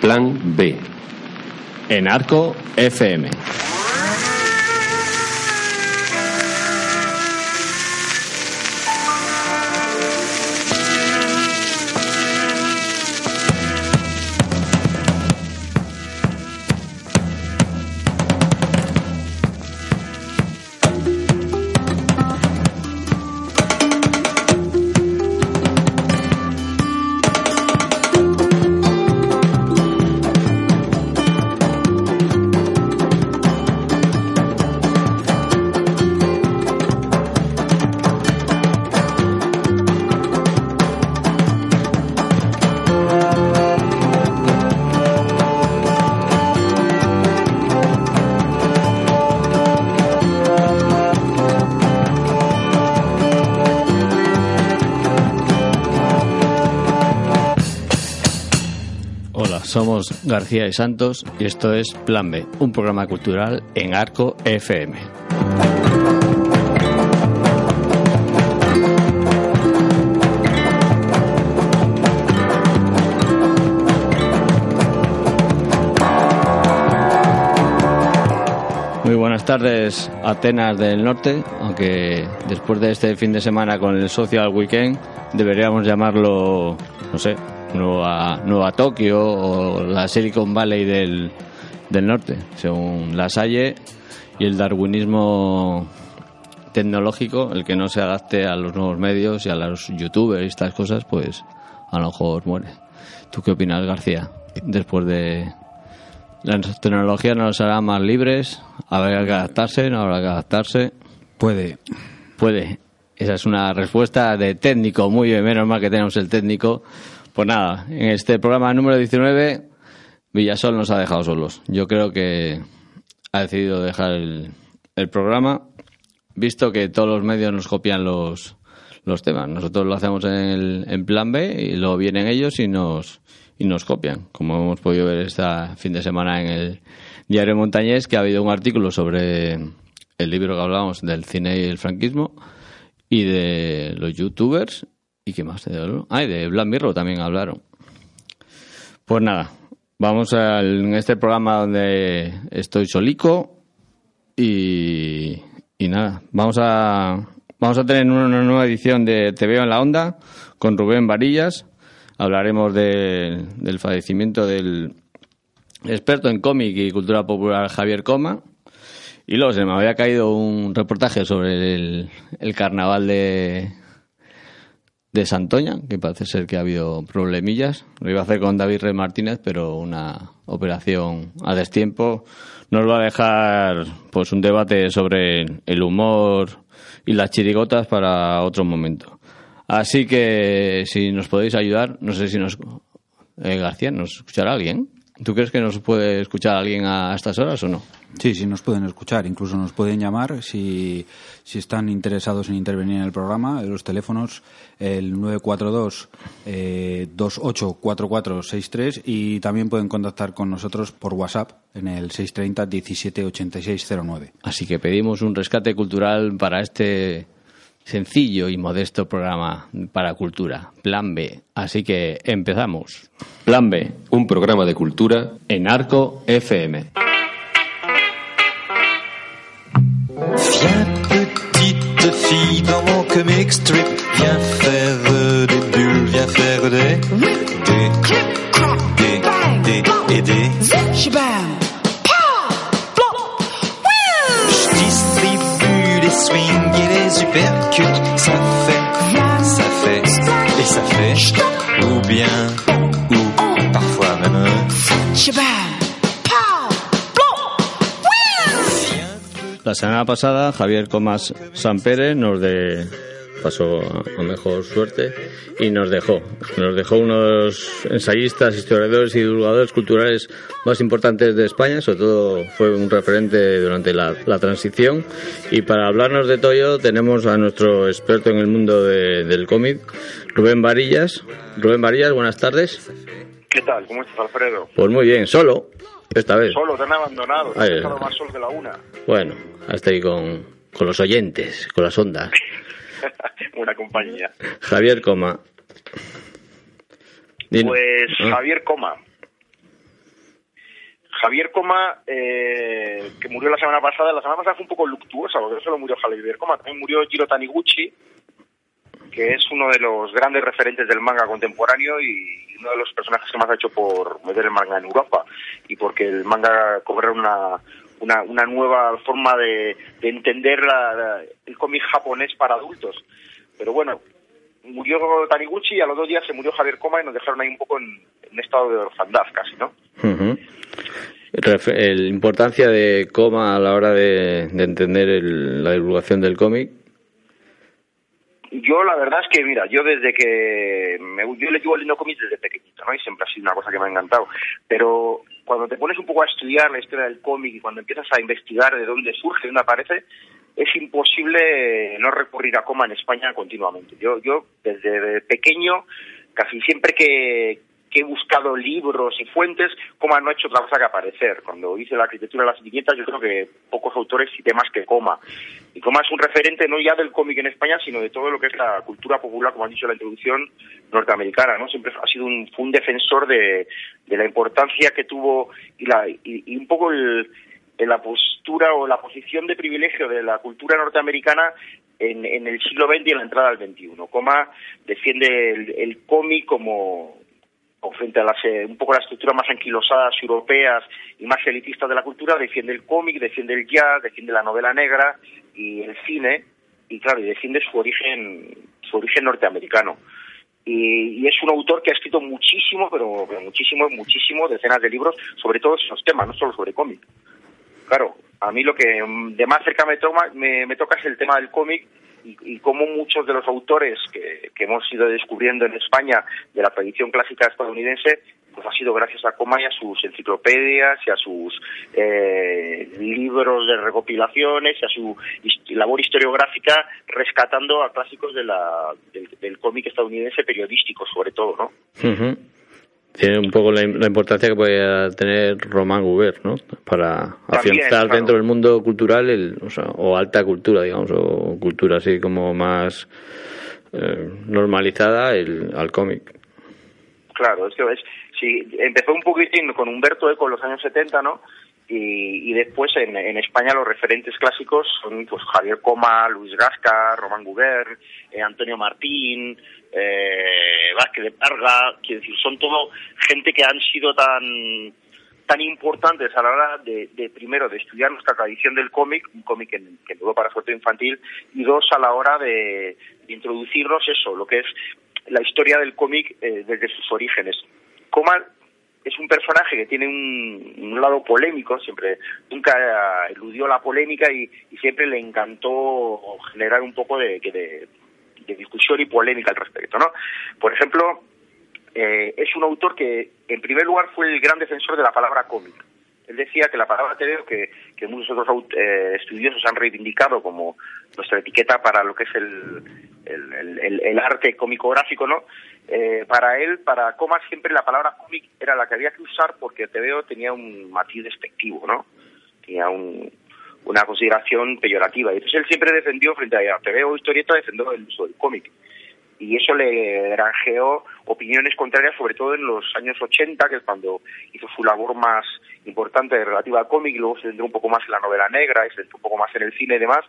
Plan B. En Arco FM. García y Santos y esto es Plan B, un programa cultural en Arco FM. Muy buenas tardes, Atenas del Norte, aunque después de este fin de semana con el Social Weekend deberíamos llamarlo, no sé, Nueva, Nueva Tokio o la Silicon Valley del, del norte, según la Salle y el darwinismo tecnológico, el que no se adapte a los nuevos medios y a los youtubers y estas cosas, pues a lo mejor muere. ¿Tú qué opinas, García? Después de... La tecnología nos hará más libres, habrá que adaptarse, no habrá que adaptarse. Puede. Puede. Esa es una respuesta de técnico, muy bien, menos mal que tenemos el técnico. Pues nada, en este programa número 19, Villasol nos ha dejado solos. Yo creo que ha decidido dejar el, programa, visto que todos los medios nos copian los, los temas. Nosotros lo hacemos en, el, en plan B y luego vienen ellos y nos, y nos copian. Como hemos podido ver este fin de semana en el Diario Montañés, que ha habido un artículo sobre el libro que hablábamos del cine y el franquismo y de los youtubers ¿Y qué más? Ah, y de Black Mirror también hablaron. Pues nada, vamos a este programa donde estoy solico y, y nada, vamos a, vamos a tener una nueva edición de Te veo en la onda con Rubén Varillas. Hablaremos de, del fallecimiento del experto en cómic y cultura popular Javier Coma. Y luego se me había caído un reportaje sobre el carnaval de, de Santoña, que parece ser que ha habido problemillas. Lo iba a hacer con David Rey Martínez, pero una operación a destiempo nos va a dejar pues un debate sobre el humor y las chirigotas para otro momento. Así que si nos podéis ayudar, no sé si nos eh, García, ¿nos escuchará alguien? ¿Tú crees que nos puede escuchar alguien a estas horas o no? Sí, sí, nos pueden escuchar. Incluso nos pueden llamar si, si están interesados en intervenir en el programa. Los teléfonos, el 942 eh, 284463 y también pueden contactar con nosotros por WhatsApp en el 630 178609. Así que pedimos un rescate cultural para este sencillo y modesto programa para cultura, Plan B. Así que empezamos. Plan B, Un programa de cultura en Arco FM. Viens petite fille dans mon comic strip, viens faire euh, des bulles, viens faire des des des des et des. Je swings et les uppercuts, ça fait, ça fait et ça fait ou bien ou parfois même. La semana pasada Javier Comas Sampere nos de pasó a mejor suerte y nos dejó. Nos dejó unos ensayistas, historiadores y divulgadores culturales más importantes de España, sobre todo fue un referente durante la, la transición. Y para hablarnos de todo ello tenemos a nuestro experto en el mundo de- del cómic, Rubén Varillas. Rubén Varillas, buenas tardes. ¿Qué tal? ¿Cómo estás, Alfredo? Pues muy bien, solo, esta vez. Solo, te han abandonado. Te dejado más sol que la una. Bueno, hasta ahí con, con los oyentes, con las ondas. Una compañía. Javier Coma. Pues Ah, Javier Coma. Javier Coma, eh, que murió la semana pasada, la semana pasada fue un poco luctuosa, porque no solo murió Javier Coma, también murió Jiro Taniguchi, que es uno de los grandes referentes del manga contemporáneo y uno de los personajes que más ha hecho por meter el manga en Europa y porque el manga cobró una, una, una nueva forma de, de entender la- la- el cómic japonés para adultos. Pero bueno, murió Taniguchi y a los dos días se murió Javier Coma y nos dejaron ahí un poco en, en estado de orfandad casi, ¿no? Ujú. Refe- La importancia de coma a la hora de, de entender el- la divulgación del cómic. Yo la verdad es que, mira, yo desde que me, yo le llevo leyendo cómics desde pequeñito, ¿no? Y siempre ha sido una cosa que me ha encantado. Pero cuando te pones un poco a estudiar la historia del cómic y cuando empiezas a investigar de dónde surge, de dónde aparece, es imposible no recurrir a coma en España continuamente. Yo, yo desde pequeño, casi siempre que, que he buscado libros y fuentes, Coma no ha hecho otra cosa que aparecer. Cuando hice la arquitectura de las viñetas, yo creo que pocos autores cité más que Coma. Y Coma es un referente no ya del cómic en España, sino de todo lo que es la cultura popular, como han dicho la introducción, norteamericana. ¿no? Siempre ha sido un, defensor de, de la importancia que tuvo y, la, y, y un poco el, la postura o la posición de privilegio de la cultura norteamericana en, en el siglo XX y en la entrada al XXI. Coma defiende el cómic como o frente a las, eh, un poco las estructuras más anquilosadas europeas y más elitistas de la cultura, defiende el cómic, defiende el jazz, defiende la novela negra y el cine, y claro, y defiende su origen, su origen norteamericano. Y, y es un autor que ha escrito muchísimo, pero, pero muchísimo, muchísimo, decenas de libros, sobre todos esos temas, no solo sobre cómic. Claro, a mí lo que mm, de más cerca me, toca es el tema del cómic y, y cómo muchos de los autores que, que hemos ido descubriendo en España de la tradición clásica estadounidense, pues ha sido gracias a Coma y a sus enciclopedias y a sus eh, libros de recopilaciones y a su labor historiográfica rescatando a clásicos de la, del, cómic estadounidense periodístico sobre todo, ¿no? Ujú. Tiene un poco la, la importancia que puede tener Román Gubert, ¿no? Para También, afianzar claro. dentro del mundo cultural, el, o, sea, o alta cultura, digamos, o cultura así como más eh, normalizada el, al cómic. Claro, es que es, sí, empezó un poquitín con Humberto Eco en los años 70, ¿no? Y, y después en, en España los referentes clásicos son pues Javier Coma, Luis Gasca, Román Guber, eh, Antonio Martín, eh, Vázquez de Parga, quiero decir, son todo gente que han sido tan tan importantes a la hora de, primero de estudiar nuestra tradición del cómic, un cómic que duró para suerte infantil, y dos a la hora de, introducirnos eso, lo que es la historia del cómic eh, desde sus orígenes. Coma es un personaje que tiene un, lado polémico, siempre nunca eludió la polémica y, y siempre le encantó generar un poco de, de, de discusión y polémica al respecto, ¿no? Por ejemplo, eh, es un autor que, en primer lugar, fue el gran defensor de la palabra cómic. Él decía que la palabra TVO, que, que muchos otros eh, estudiosos han reivindicado como nuestra etiqueta para lo que es el, el, el, el arte cómico-gráfico, ¿no? Eh, para él, para Comas, siempre la palabra cómic era la que había que usar porque TVO tenía un matiz despectivo, ¿no? Tenía un, una consideración peyorativa. Y entonces él siempre defendió, frente a TVO historieta, defendió el uso del cómic y eso le granjeó opiniones contrarias, sobre todo en los años 80, que es cuando hizo su labor más importante relativa al cómic, y luego se centró un poco más en la novela negra, se centró un poco más en el cine y demás.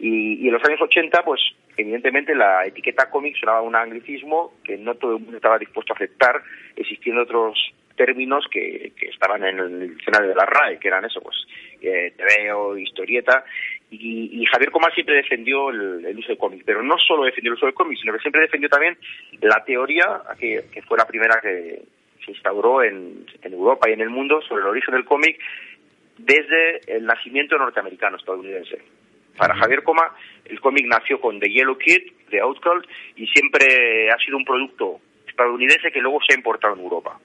Y, y en los años 80, pues evidentemente la etiqueta cómic sonaba un anglicismo que no todo el mundo estaba dispuesto a aceptar, existiendo otros términos que, que estaban en el escenario de la RAE, que eran eso, pues, eh, TVO, historieta, y, y, Javier Comal siempre defendió el, el uso del cómic, pero no solo defendió el uso del cómic, sino que siempre defendió también la teoría, que, que fue la primera que se instauró en, en Europa y en el mundo sobre el origen del cómic desde el nacimiento norteamericano estadounidense. Para Javier Coma, el cómic nació con The Yellow Kid, de Outcast, y siempre ha sido un producto estadounidense que luego se ha importado en Europa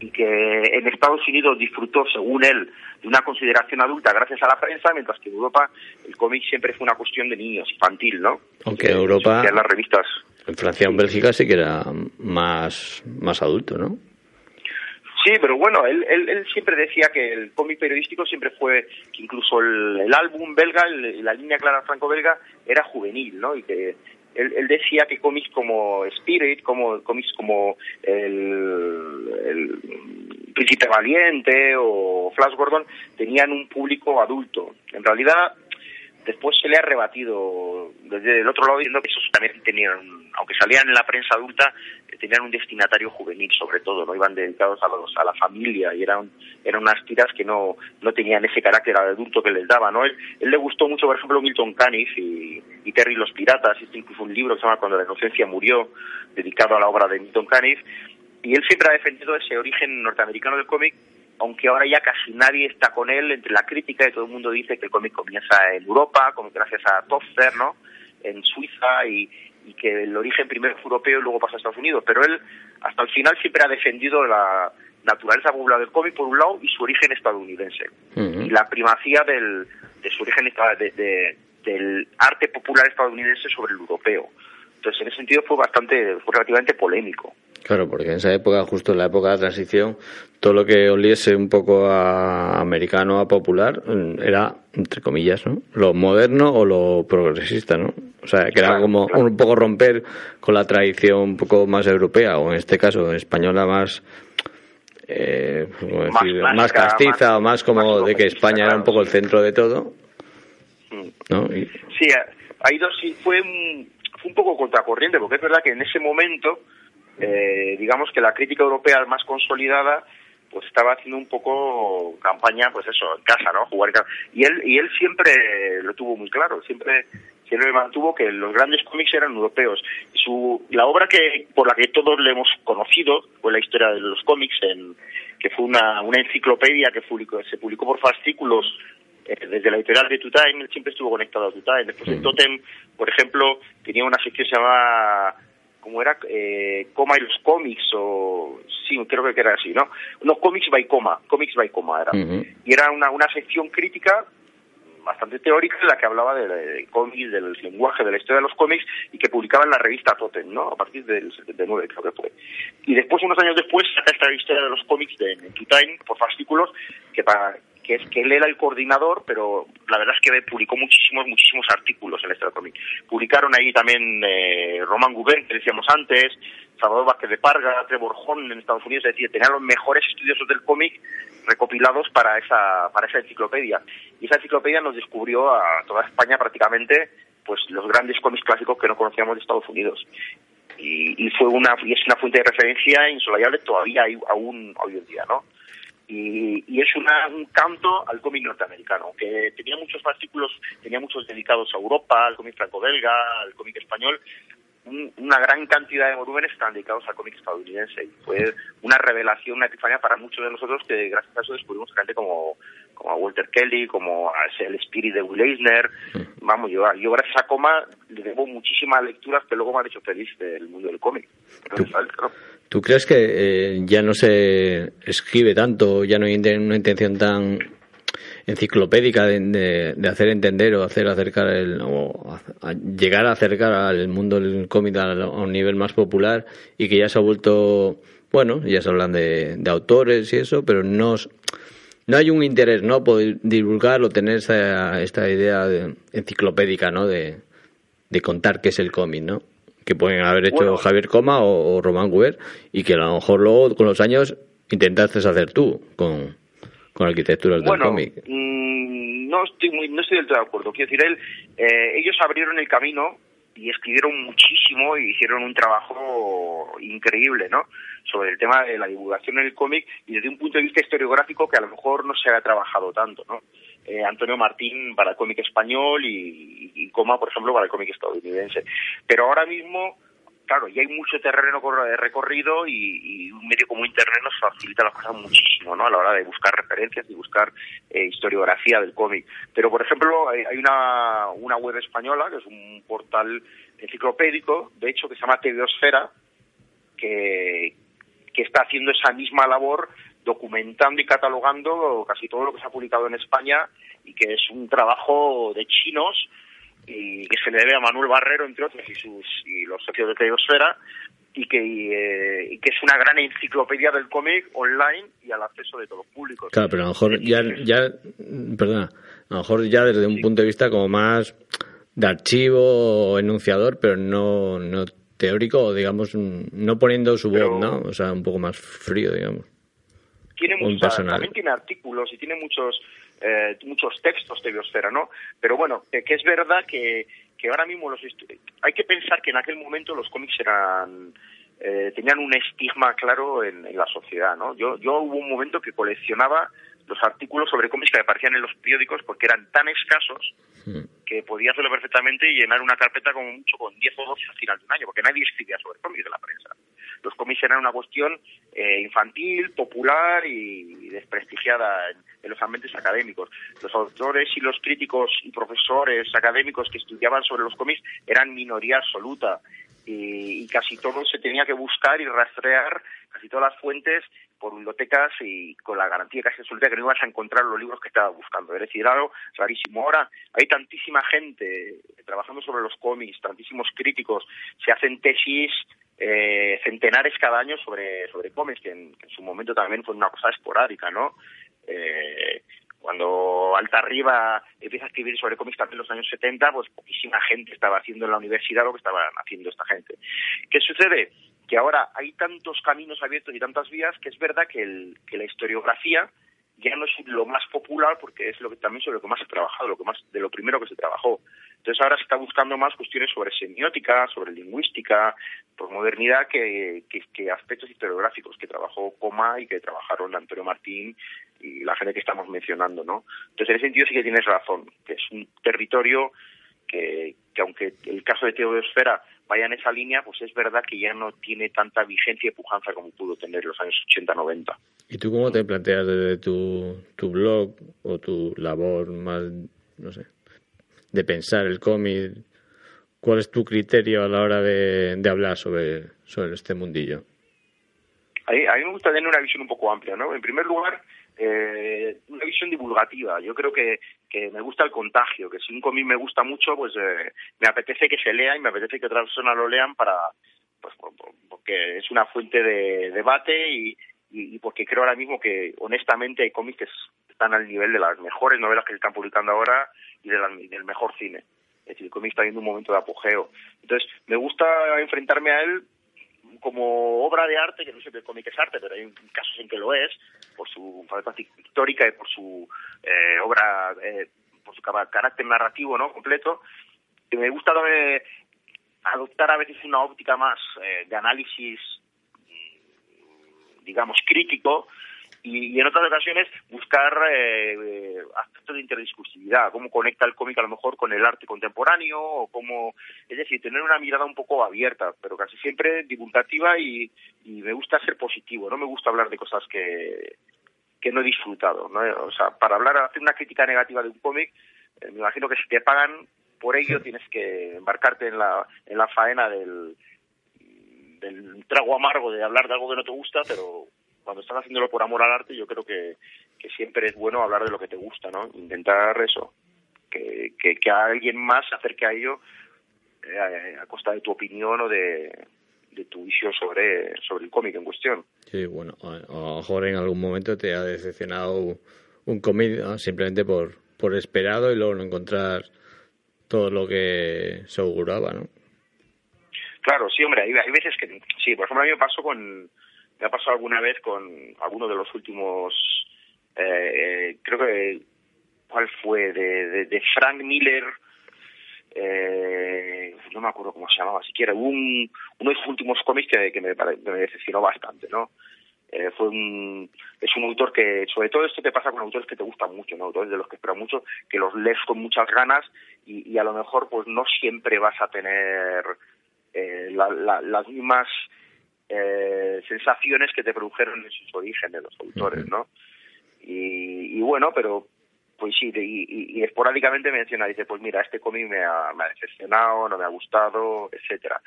y que en Estados Unidos disfrutó, según él, de una consideración adulta gracias a la prensa, mientras que en Europa el cómic siempre fue una cuestión de niños, infantil, ¿no? Aunque en Europa, en las revistas. En Francia o en Bélgica sí que era más, más adulto, ¿no? Sí, pero bueno, él, él, él siempre decía que el cómic periodístico siempre fue, que incluso el, el álbum belga, el, la línea clara franco-belga, era juvenil, ¿no? Y que él, él, decía que cómics como Spirit, como cómics como el, el Príncipe Valiente o Flash Gordon tenían un público adulto. En realidad, después se le ha rebatido desde el otro lado diciendo que esos también tenían, aunque salían en la prensa adulta, eh, tenían un destinatario juvenil sobre todo, no iban dedicados a los a la familia y eran eran unas tiras que no no tenían ese carácter adulto que les daba, ¿no? Él, él le gustó mucho, por ejemplo, Milton Caniff y, y Terry los piratas, este incluso un libro que se llama Cuando la inocencia murió, dedicado a la obra de Milton Caniff, y él siempre ha defendido ese origen norteamericano del cómic aunque ahora ya casi nadie está con él entre la crítica y todo el mundo dice que el cómic comienza en Europa, como gracias a Toffer, ¿no? En Suiza y, y que el origen primero fue europeo y luego pasa a Estados Unidos. Pero él hasta el final siempre ha defendido la naturaleza popular del cómic por un lado y su origen estadounidense y la primacía del, de su origen de- de- del arte popular estadounidense sobre el europeo. Entonces, en ese sentido fue bastante, fue relativamente polémico. Claro, porque en esa época, justo en la época de la transición, todo lo que oliese un poco a americano, a popular, mm, era, entre comillas, ¿no? Lo moderno o lo progresista, ¿no? O sea, que era Claro, como claro. un poco romper con la tradición un poco más europea, o en este caso española más, eh, ¿cómo Más clásica, castiza, más- o más como más de que España era un poco el centro de todo, Mm. ¿no? Y- Sí, ha- ha ido, sí, fue un, fue un poco contracorriente, porque es verdad que en ese momento, eh, digamos que la crítica europea más consolidada, pues estaba haciendo un poco campaña, pues eso, en casa, ¿no? Jugar en casa. Y él, y él siempre lo tuvo muy claro, siempre, siempre mantuvo que los grandes cómics eran europeos. Su, la obra que, por la que todos le hemos conocido fue la historia de los cómics, en, que fue una, una enciclopedia que publicó- se publicó por fascículos eh, desde la editorial de Tutime, él siempre estuvo conectado a Tutime. Después en Totem, por ejemplo, tenía una sección que ¿cómo era? Eh, Coma y los cómics, o sí, creo que era así, ¿no? No, Comics by Coma, Comics by Coma era. Y era una, una sección crítica bastante teórica en la que hablaba de, de cómics, del lenguaje, de la historia de los cómics y que publicaba en la revista Totem, ¿no? A partir del 79 creo que fue. Y después, unos años después, saca esta historia de los cómics de, en Tutime por fascículos que para que es que él era el coordinador, pero la verdad es que publicó muchísimos, muchísimos artículos en este cómic. Publicaron ahí también eh, Roman Gubern, que decíamos antes, Salvador Vázquez de Parga, Trevor en Estados Unidos, es decir, tenían los mejores estudiosos del cómic recopilados para esa, para esa enciclopedia. Y esa enciclopedia nos descubrió a toda España prácticamente pues los grandes cómics clásicos que no conocíamos de Estados Unidos. Y, y fue una y es una fuente de referencia insolayable todavía hay, aún hoy en día, ¿no? Y, y es una, un canto al cómic norteamericano, que tenía muchos artículos, tenía muchos dedicados a Europa, al cómic franco-belga, al cómic español, un- una gran cantidad de volúmenes están dedicados al cómic estadounidense y fue una revelación, una epifanía para muchos de nosotros que gracias a eso descubrimos gente como, como a Walter Kelly, como a el Spirit de Will Eisner, vamos, yo, yo gracias a Coma le debo muchísimas lecturas que luego me han hecho feliz del mundo del cómic. Claro. ¿Tú crees que eh, ya no se escribe tanto, ya no hay una intención tan enciclopédica de, hacer entender o hacer acercar el, o llegar a acercar al mundo del cómic a, un nivel más popular y que ya se ha vuelto, bueno, ya se hablan de, autores y eso, pero no, no hay un interés, ¿no? Poder divulgar o tener esta, esta idea de- enciclopédica, ¿no? De, de contar qué es el cómic, ¿no? Que pueden haber hecho Bueno. Javier Coma o, o Román Guber y que a lo mejor luego con los años intentaste hacer tú con, con arquitecturas del cómic. mm, no estoy muy, no estoy del todo de acuerdo. Quiero decir, él, eh, ellos abrieron el camino y escribieron muchísimo y hicieron un trabajo increíble, ¿no? Sobre el tema de la divulgación en el cómic y desde un punto de vista historiográfico que a lo mejor no se ha trabajado tanto, ¿no? Eh, Antonio Martín para el cómic español y, Coma, por ejemplo, para el cómic estadounidense. Pero ahora mismo claro, ya hay mucho terreno cor- recorrido y, un medio como Internet nos facilita las cosas muchísimo, ¿no? A la hora de buscar referencias y buscar eh, historiografía del cómic. Pero, por ejemplo, hay, hay una, una web española, que es un portal enciclopédico, de hecho, que se llama Tebiosfera, que, que está haciendo esa misma labor documentando y catalogando casi todo lo que se ha publicado en España y que es un trabajo de chinos y que se le debe a Manuel Barrero, entre otros, y, sus, y los socios de Teosfera, y que, eh, y que es una gran enciclopedia del cómic online y al acceso de todos los públicos. Claro, pero a lo mejor ya, ya, perdona, a lo mejor ya desde un punto de vista como más de archivo o enunciador, pero no, no teórico, digamos, no poniendo su Pero- voz, ¿no? O sea, un poco más frío, digamos. Tiene personal. también tiene artículos y tiene muchos eh, muchos textos de biosfera, ¿no? Pero bueno, eh, que es verdad que, que ahora mismo los hay que pensar que en aquel momento los cómics eran eh, tenían un estigma claro en, en la sociedad, ¿no? Yo yo hubo un momento que coleccionaba los artículos sobre cómics que aparecían en los periódicos porque eran tan escasos que podía hacerlo perfectamente y llenar una carpeta como mucho con 10 o 12 al final de un año, porque nadie escribía sobre cómics en la prensa. Los cómics eran una cuestión eh, infantil, popular y desprestigiada en, en los ambientes académicos. Los autores y los críticos y profesores académicos que estudiaban sobre los cómics eran minoría absoluta y, y casi todo se tenía que buscar y rastrear casi todas las fuentes por bibliotecas y con la garantía casi absoluta que no ibas a encontrar los libros que estabas buscando. Es decir, algo rarísimo. Ahora hay tantísima gente trabajando sobre los cómics, tantísimos críticos, se hacen tesis eh, centenares cada año sobre, sobre cómics, que en, que en su momento también fue una cosa esporádica, ¿no? Eh, cuando Alta Arriba empieza a escribir sobre cómics también en los años 70, pues poquísima gente estaba haciendo en la universidad lo que estaban haciendo esta gente. ¿Qué sucede? Que ahora hay tantos caminos abiertos y tantas vías que es verdad que la historiografía ya no es lo más popular porque es lo que también sobre lo que más se ha trabajado, lo que más de lo primero que se trabajó. Entonces ahora se está buscando más cuestiones sobre semiótica, sobre lingüística, por modernidad que, que, que aspectos historiográficos que trabajó Coma y que trabajaron Antonio Martín y la gente que estamos mencionando, ¿no? Entonces en ese sentido sí que tienes razón, que es un territorio que, que aunque el caso de Teodosfera vaya en esa línea, pues es verdad que ya no tiene tanta vigencia y pujanza como pudo tener en los años 80-90. ¿Y tú cómo te planteas desde tu, tu blog o tu labor más, no sé, de pensar el cómic? ¿Cuál es tu criterio a la hora de, de hablar sobre, sobre este mundillo? A mí, me gusta tener una visión un poco amplia, ¿no? En primer lugar, eh, una visión divulgativa. Yo creo que, que me gusta el contagio, que si un cómic me gusta mucho, pues eh, me apetece que se lea y me apetece que otras personas lo lean para, pues por- por- porque es una fuente de debate y, y, y porque creo ahora mismo que honestamente hay cómics que es- están al nivel de las mejores novelas que se están publicando ahora y de la- del mejor cine. Es decir, el cómic está viendo un momento de apogeo. Entonces, me gusta enfrentarme a él como obra de arte, que no siempre el cómic es arte, pero hay casos en que lo es, por su falta pictórica y por su eh, obra, eh, por su carácter narrativo no completo. Me gusta adoptar a veces una óptica más eh, de análisis, digamos, crítico, y, y en otras ocasiones buscar eh, eh, aspectos de interdiscursividad, cómo conecta el cómic a lo mejor con el arte contemporáneo, o cómo, es decir, tener una mirada un poco abierta, pero casi siempre divulgativa y, y me gusta ser positivo, no me gusta hablar de cosas que, que no he disfrutado, ¿no? O sea, para hablar, hacer una crítica negativa de un cómic, eh, me imagino que si te pagan por ello tienes que embarcarte en la, en la faena del, del trago amargo de hablar de algo que no te gusta, pero cuando estás haciéndolo por amor al arte, yo creo que, que siempre es bueno hablar de lo que te gusta, ¿no? Intentar eso, que, que, que alguien más se acerque a ello eh, a costa de tu opinión o de, de tu visión sobre, sobre el cómic en cuestión. Sí, bueno, a, lo mejor en algún momento te ha decepcionado un cómic simplemente por, por esperado y luego no encontrar todo lo que se auguraba, ¿no? Claro, sí, hombre, hay, veces que sí, por ejemplo, a mí me pasó con me ha pasado alguna vez con alguno de los últimos eh, creo que cuál fue de, Frank Miller eh, no me acuerdo cómo se llamaba siquiera un uno de sus últimos cómics que, me, me decepcionó bastante no eh, fue un es un autor que sobre todo esto te pasa con autores que te gustan mucho no autores de los que esperas mucho que los lees con muchas ganas y, y a lo mejor pues no siempre vas a tener eh, la- la- las mismas eh, sensaciones que te produjeron en sus orígenes los autores, ¿no? Y, y bueno, pero pues sí, y, y- y esporádicamente menciona, dice, pues mira, este cómic me ha, me ha decepcionado, no me ha gustado, etcétera.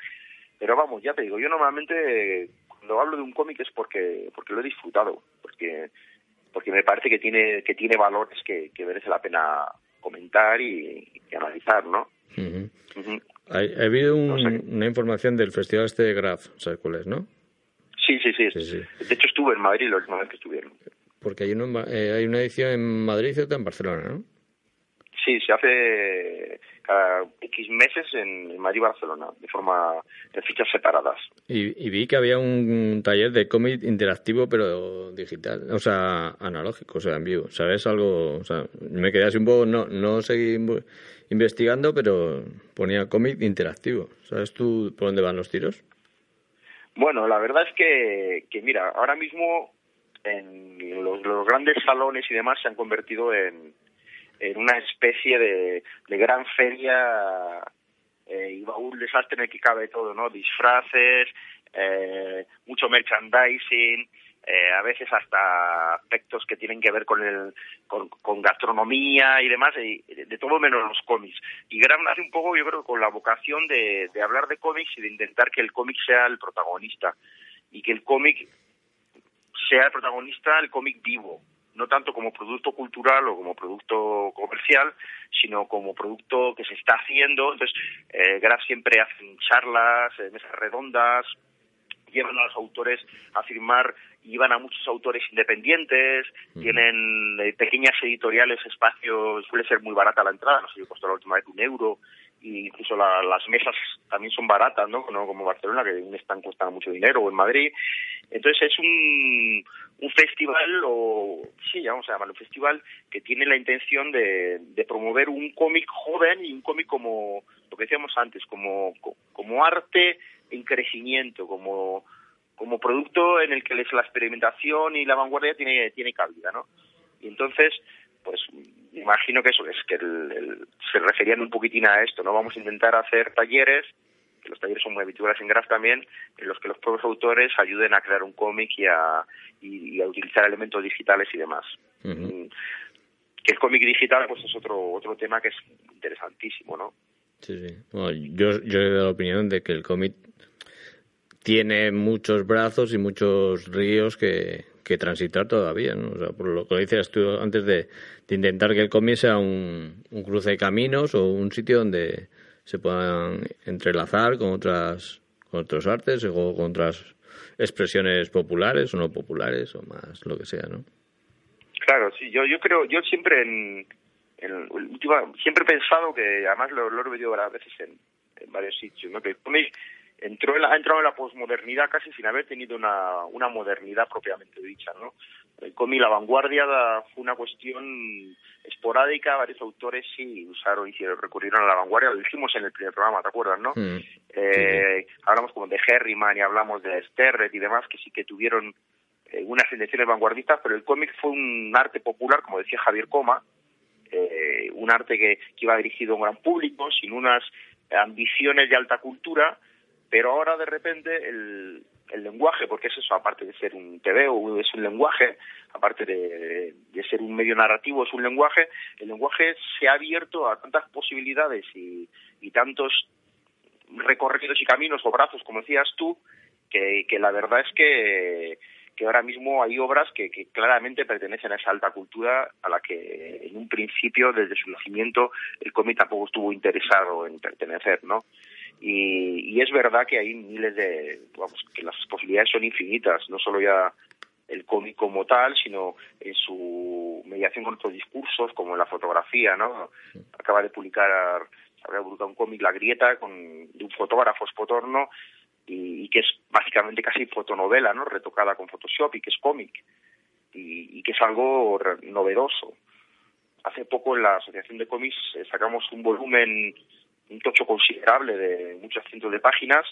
Pero vamos, ya te digo, yo normalmente cuando hablo de un cómic es porque porque lo he disfrutado, porque porque me parece que tiene que tiene valores que, que merece la pena comentar y, y analizar, ¿no? Ujú. Ha, ha habido un- No sé. una información del festival este de Graf, ¿sabes cuál es, no? Sí, sí, sí, Sí, sí. De hecho estuve en Madrid la última vez que estuvieron. Porque hay, uno eh, hay una edición en Madrid y otra en Barcelona, ¿no? Sí, se hace cada X meses en Madrid y Barcelona, de forma de fichas separadas. Y, vi que había un taller de cómic interactivo, pero digital, o sea, analógico, o sea, en vivo. ¿Sabes algo? O sea, me quedé así un poco, no, no seguí investigando, pero ponía cómic interactivo. ¿Sabes tú por dónde van los tiros? Bueno, la verdad es que, que mira, ahora mismo en los, los grandes salones y demás se han convertido en, en una especie de, gran feria eh, y un desastre en el que cabe todo, ¿no? Disfraces, eh, mucho merchandising, eh, a veces hasta aspectos que tienen que ver con el con, gastronomía y demás, de todo menos los cómics. Y gran hace un poco, yo creo, con la vocación de, de hablar de cómics y de intentar que el cómic sea el protagonista y que el cómic sea el protagonista, el cómic vivo, no tanto como producto cultural o como producto comercial, sino como producto que se está haciendo. Entonces, eh, Graf siempre hacen charlas, eh, mesas redondas, llevan a los autores a firmar, llevan a muchos autores independientes, tienen eh, pequeñas editoriales, espacios, suele ser muy barata la entrada, no sé si costó la última vez un euro, incluso las mesas también son baratas, ¿no? Como Barcelona, que un stand cuesta mucho dinero, o en Madrid. Entonces es un, un festival, o sí, vamos a llamarlo un festival, que tiene la intención de, de promover un cómic joven y un cómic como lo que decíamos antes, como, como arte en crecimiento, como, como producto en el que la experimentación y la vanguardia tiene, tiene cabida, ¿no? Y entonces, pues imagino que eso es que se referían un poquitín a esto, ¿no? Vamos a intentar hacer talleres, que los talleres son muy habituales en Graf también, en los que los propios autores ayuden a crear un cómic y a, y, a utilizar elementos digitales y demás. Mm, que el cómic digital pues es otro otro tema que es interesantísimo, ¿no? Sí, sí. yo, yo he dado la opinión de que el cómic tiene muchos brazos y muchos ríos que, que transitar todavía, ¿no? O sea, por lo que dices tú antes de, intentar que el cómic sea un, cruce de caminos o un sitio donde se puedan entrelazar con otras con otros artes o con otras expresiones populares o no populares o más lo que sea, ¿no? Claro, sí, yo yo creo, yo siempre en, en siempre he pensado que además lo, lo he visto varias veces en, en varios sitios, ¿no? Que el cómic entró en la, ha entrado en la posmodernidad casi sin haber tenido una, una modernidad propiamente dicha, ¿no? El cómic La Vanguardia fue una cuestión esporádica, varios autores sí usaron, hicieron, recurrieron a La Vanguardia, lo dijimos en el primer programa, ¿te acuerdas, no? Mm, eh, Hablamos como de Herriman y hablamos de Sterret y demás, que sí que tuvieron eh, unas intenciones vanguardistas, pero el cómic fue un arte popular, como decía Javier Coma, eh, un arte que, que iba dirigido a un gran público, sin unas ambiciones de alta cultura, pero ahora de repente el, lenguaje, porque es eso, aparte de ser un TV o es un lenguaje, aparte de, ser un medio narrativo, es un lenguaje, el lenguaje se ha abierto a tantas posibilidades y, tantos recorridos y caminos o brazos, como decías tú, que, que la verdad es que, que ahora mismo hay obras que, que, claramente pertenecen a esa alta cultura a la que en un principio, desde su nacimiento, el cómic tampoco estuvo interesado en pertenecer, ¿no? Y, y, es verdad que hay miles de, vamos, que las posibilidades son infinitas, no solo ya el cómic como tal, sino en su mediación con otros discursos, como en la fotografía, ¿no? Acaba de publicar, acaba de publicar un cómic, La Grieta, con, de un fotógrafo espotorno, y, y, que es básicamente casi fotonovela, ¿no? Retocada con Photoshop y que es cómic, y, y que es algo novedoso. Hace poco en la Asociación de Cómics eh, sacamos un volumen un tocho considerable de muchos cientos de páginas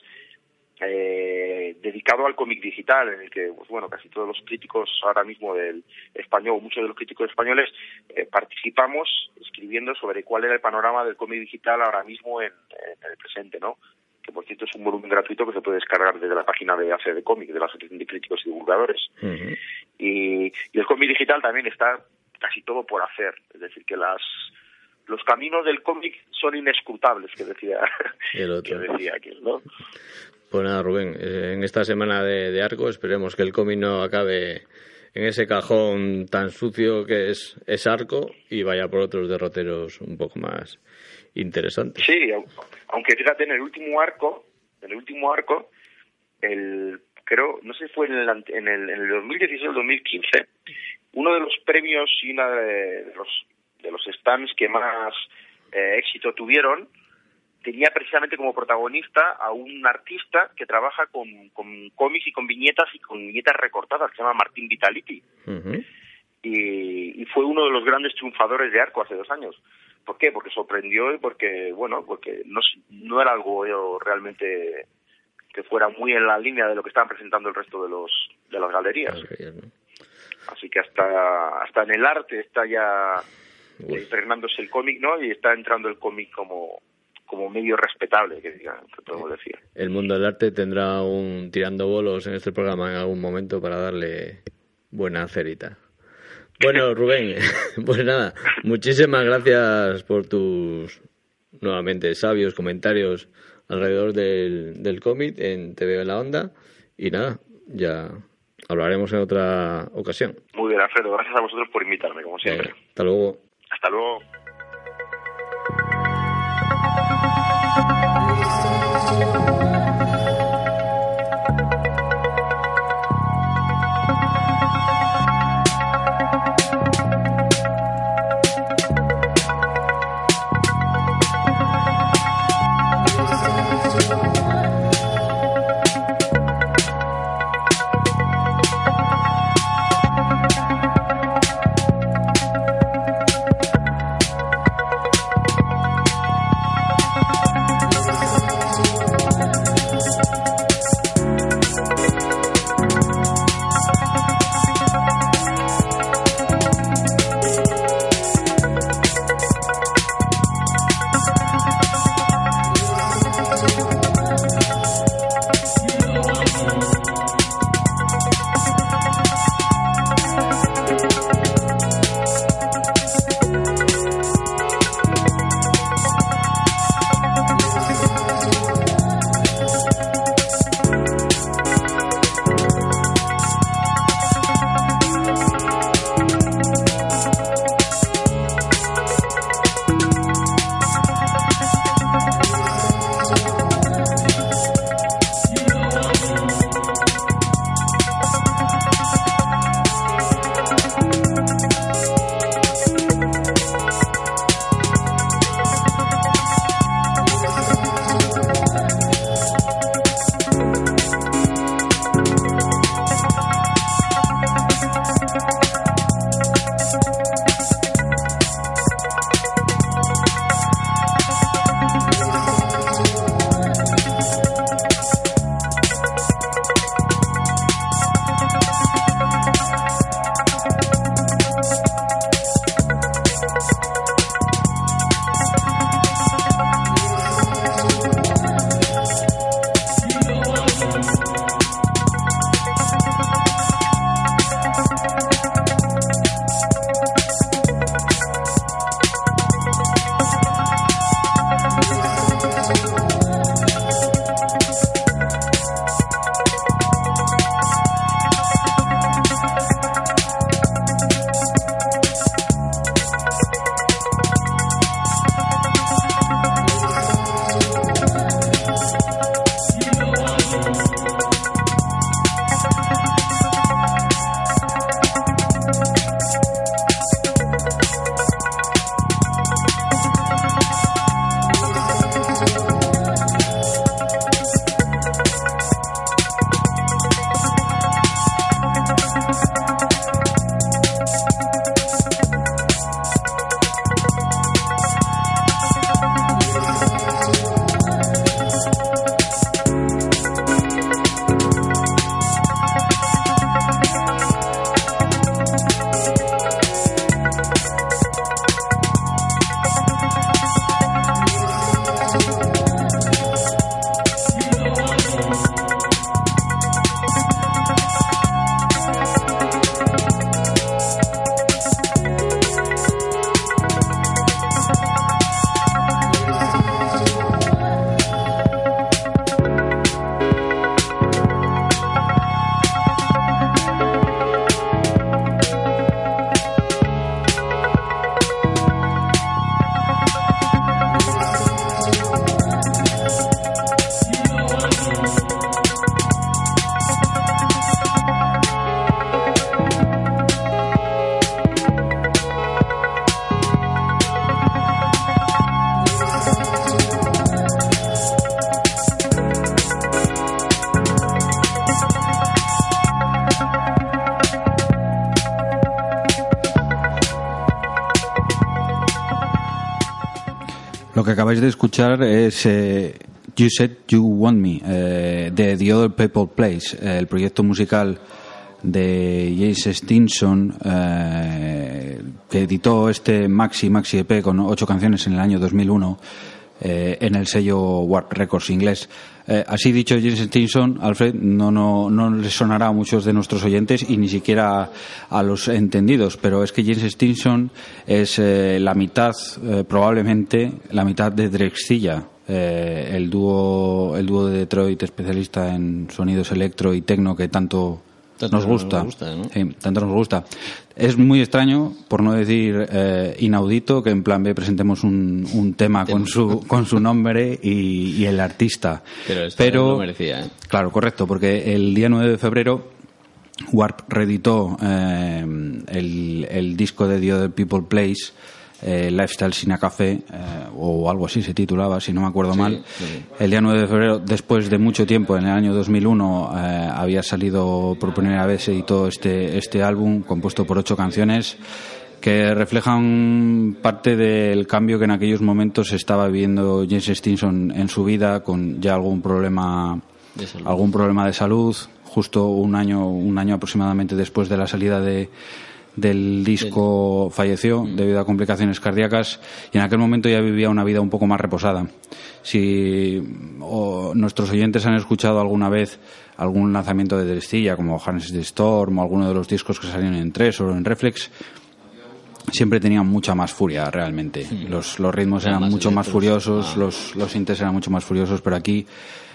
eh, dedicado al cómic digital, en el que, pues bueno, casi todos los críticos ahora mismo del español, muchos de los críticos españoles, eh, participamos escribiendo sobre cuál era el panorama del cómic digital ahora mismo en, en, el presente, ¿no? Que por cierto es un volumen gratuito que se puede descargar desde la página de ACD Cómic, de la Asociación de Críticos y Divulgadores. Uh -huh. y, y el cómic digital también está casi todo por hacer, es decir, que las los caminos del cómic son inescrutables, que decía, el otro. que decía aquel, ¿no? Pues nada, Rubén, eh, en esta semana de, de Arco esperemos que el cómic no acabe en ese cajón tan sucio que es, es Arco y vaya por otros derroteros un poco más interesantes. Sí, aunque fíjate, en el último arco, en el último arco, el creo, no sé si fue en el, en el, en el 2016 o 2015, uno de los premios y una de los de los stands que más eh, éxito tuvieron, tenía precisamente como protagonista a un artista que trabaja con, con cómics y con viñetas y con viñetas recortadas, que se llama Martín Vitality. Y, y fue uno de los grandes triunfadores de Arco hace dos años. ¿Por qué? Porque sorprendió y porque, bueno, porque no, no era algo eh, realmente que fuera muy en la línea de lo que estaban presentando el resto de los de las galerías. Así que hasta hasta en el arte está ya. Eh, impregnándose el cómic, ¿no? Y está entrando el cómic como como medio respetable, que diga, que podemos decir. El mundo del arte tendrá un tirando bolos en este programa en algún momento para darle buena cerita. Bueno, Rubén, pues nada, muchísimas gracias por tus nuevamente sabios comentarios alrededor del, del cómic en TV en la Onda. Y nada, ya hablaremos en otra ocasión. Muy bien, Alfredo, gracias a vosotros por invitarme, como siempre. Venga, hasta luego. Hasta luego. Que acabáis de escuchar es eh, You Said You Want Me, eh, de The Other People Place, eh, el proyecto musical de James Stinson, que editó este Maxi Maxi EP con ocho canciones en el año 2001 eh, en el sello Warp Records inglés. Eh, así dicho, James Stinson, Alfred, no, no, no le sonará a muchos de nuestros oyentes y ni siquiera a los entendidos, pero es que James Stinson es eh, la mitad, eh, probablemente, la mitad de Drexcilla, eh, el dúo el dúo de Detroit especialista en sonidos electro y tecno que tanto, Tanto nos nos gusta, ¿no? Sí, tanto nos gusta. Es muy extraño, por no decir eh, inaudito, que en plan B presentemos un, un tema con su, con su nombre y, y el artista. Pero esto no lo merecía, ¿eh? Claro, correcto, porque el día 9 de febrero Warp reeditó eh, el, el disco de The Other People Place, eh, Lifestyle Sin a Café, eh, o algo así se titulaba, si no me acuerdo mal. El día 9 de febrero, después de mucho tiempo, en el año 2001, eh, había salido por primera vez, se editó este, este álbum compuesto por ocho canciones que reflejan parte del cambio que en aquellos momentos estaba viviendo James Stinson en su vida con ya algún problema De salud. algún problema de salud justo un año un año aproximadamente después de la salida de del disco falleció debido a complicaciones cardíacas y en aquel momento ya vivía una vida un poco más reposada. Si o nuestros oyentes han escuchado alguna vez algún lanzamiento de Drestilla como Hannes de Storm o alguno de los discos que salieron en Tres o en Reflex, siempre tenían mucha más furia realmente. Los, los ritmos Eran eran más mucho más furiosos, Ah. los, los sintes eran mucho más furiosos, pero aquí,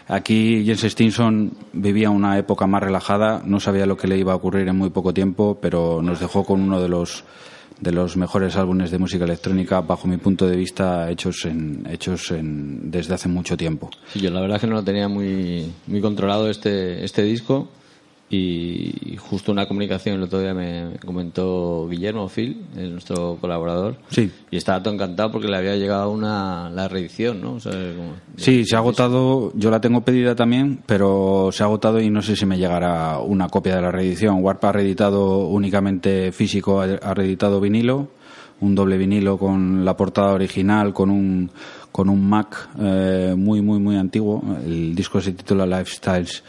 aquí Jens Stinson vivía una época más relajada, no sabía lo que le iba a ocurrir en muy poco tiempo, pero nos dejó con uno de los de los mejores álbumes de música electrónica bajo mi punto de vista hechos en hechos en, desde hace mucho tiempo. Sí, yo la verdad es que no lo tenía muy, muy controlado este, este disco y justo una comunicación el otro día me comentó Guillermo Phil, es nuestro colaborador, Sí. y estaba todo encantado porque le había llegado una, la reedición, ¿no? O sea, como- Sí, se ha agotado, yo la tengo pedida también, pero se ha agotado y no sé si me llegará una copia de la reedición. Warp ha reeditado únicamente físico, ha ha reeditado vinilo, un doble vinilo con la portada original, con un, con un Mac eh, muy, muy, muy antiguo. El disco se titula Lifestyles